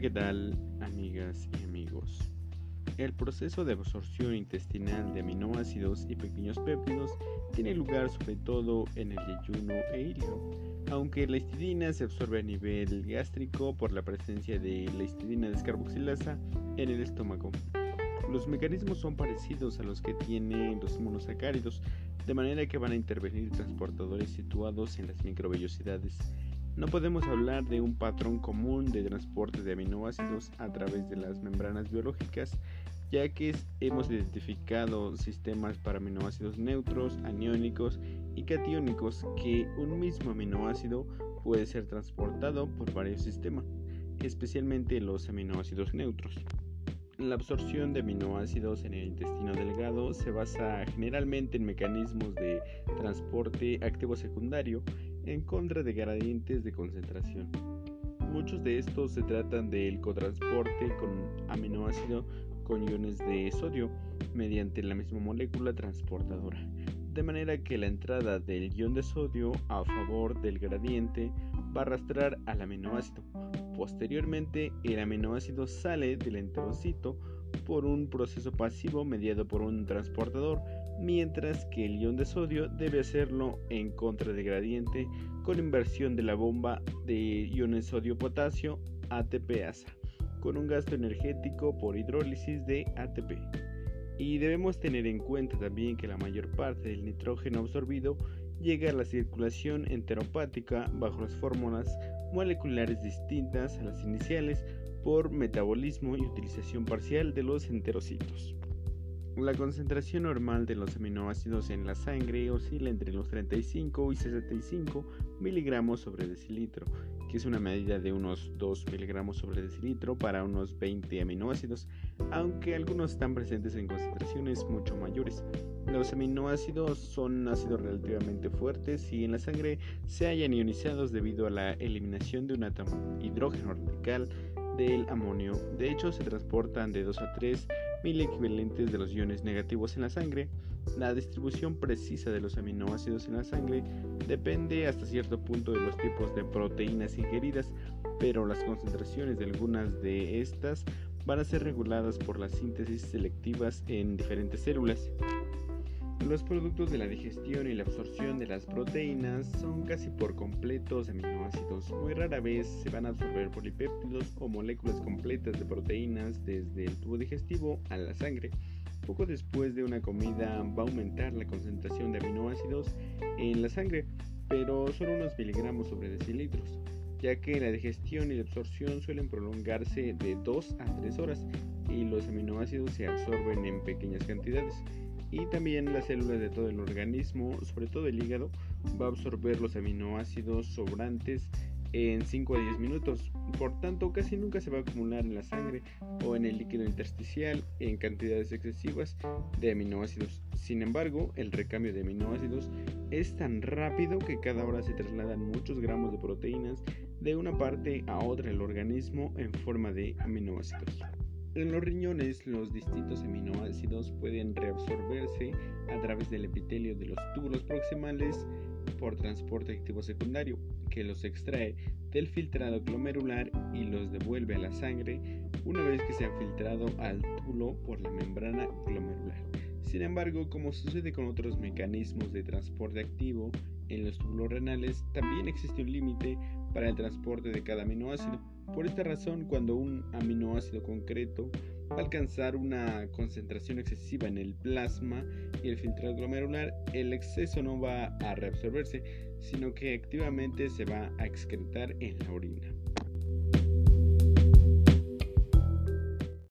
¿qué tal, amigas y amigos? El proceso de absorción intestinal de aminoácidos y pequeños péptidos tiene lugar sobre todo en el yeyuno e hígado, aunque la histidina se absorbe a nivel gástrico por la presencia de la histidina descarboxilasa en el estómago. Los mecanismos son parecidos a los que tienen los monosacáridos, de manera que van a intervenir transportadores situados en las microvellosidades no podemos hablar de un patrón común de transporte de aminoácidos a través de las membranas biológicas, ya que hemos identificado sistemas para aminoácidos neutros, aniónicos y catiónicos que un mismo aminoácido puede ser transportado por varios sistemas, especialmente los aminoácidos neutros. La absorción de aminoácidos en el intestino delgado se basa generalmente en mecanismos de transporte activo secundario en contra de gradientes de concentración. Muchos de estos se tratan del cotransporte con aminoácido con iones de sodio mediante la misma molécula transportadora, de manera que la entrada del ion de sodio a favor del gradiente va a arrastrar al aminoácido. Posteriormente, el aminoácido sale del enterocito por un proceso pasivo mediado por un transportador mientras que el ion de sodio debe hacerlo en contra de gradiente con inversión de la bomba de iones sodio-potasio ATP-ASA, con un gasto energético por hidrólisis de ATP. Y debemos tener en cuenta también que la mayor parte del nitrógeno absorbido llega a la circulación enteropática bajo las fórmulas moleculares distintas a las iniciales por metabolismo y utilización parcial de los enterocitos. La concentración normal de los aminoácidos en la sangre oscila entre los 35 y 65 miligramos sobre decilitro, que es una medida de unos 2 miligramos sobre decilitro para unos 20 aminoácidos, aunque algunos están presentes en concentraciones mucho mayores. Los aminoácidos son ácidos relativamente fuertes y en la sangre se hallan ionizados debido a la eliminación de un átomo hidrógeno radical del amonio. De hecho, se transportan de 2 a 3 mil equivalentes de los iones negativos en la sangre. La distribución precisa de los aminoácidos en la sangre depende hasta cierto punto de los tipos de proteínas ingeridas, pero las concentraciones de algunas de estas van a ser reguladas por las síntesis selectivas en diferentes células. Los productos de la digestión y la absorción de las proteínas son casi por completos aminoácidos. Muy rara vez se van a absorber polipéptidos o moléculas completas de proteínas desde el tubo digestivo a la sangre. Poco después de una comida va a aumentar la concentración de aminoácidos en la sangre, pero solo unos miligramos sobre decilitros, ya que la digestión y la absorción suelen prolongarse de 2 a 3 horas y los aminoácidos se absorben en pequeñas cantidades y también las células de todo el organismo, sobre todo el hígado, va a absorber los aminoácidos sobrantes en 5 a 10 minutos. Por tanto, casi nunca se va a acumular en la sangre o en el líquido intersticial en cantidades excesivas de aminoácidos. Sin embargo, el recambio de aminoácidos es tan rápido que cada hora se trasladan muchos gramos de proteínas de una parte a otra del organismo en forma de aminoácidos. En los riñones, los distintos aminoácidos pueden reabsorberse a través del epitelio de los túbulos proximales por transporte activo secundario, que los extrae del filtrado glomerular y los devuelve a la sangre una vez que se han filtrado al túbulo por la membrana glomerular. Sin embargo, como sucede con otros mecanismos de transporte activo en los túbulos renales, también existe un límite para el transporte de cada aminoácido por esta razón, cuando un aminoácido concreto va a alcanzar una concentración excesiva en el plasma y el filtrado glomerular, el exceso no va a reabsorberse, sino que activamente se va a excretar en la orina.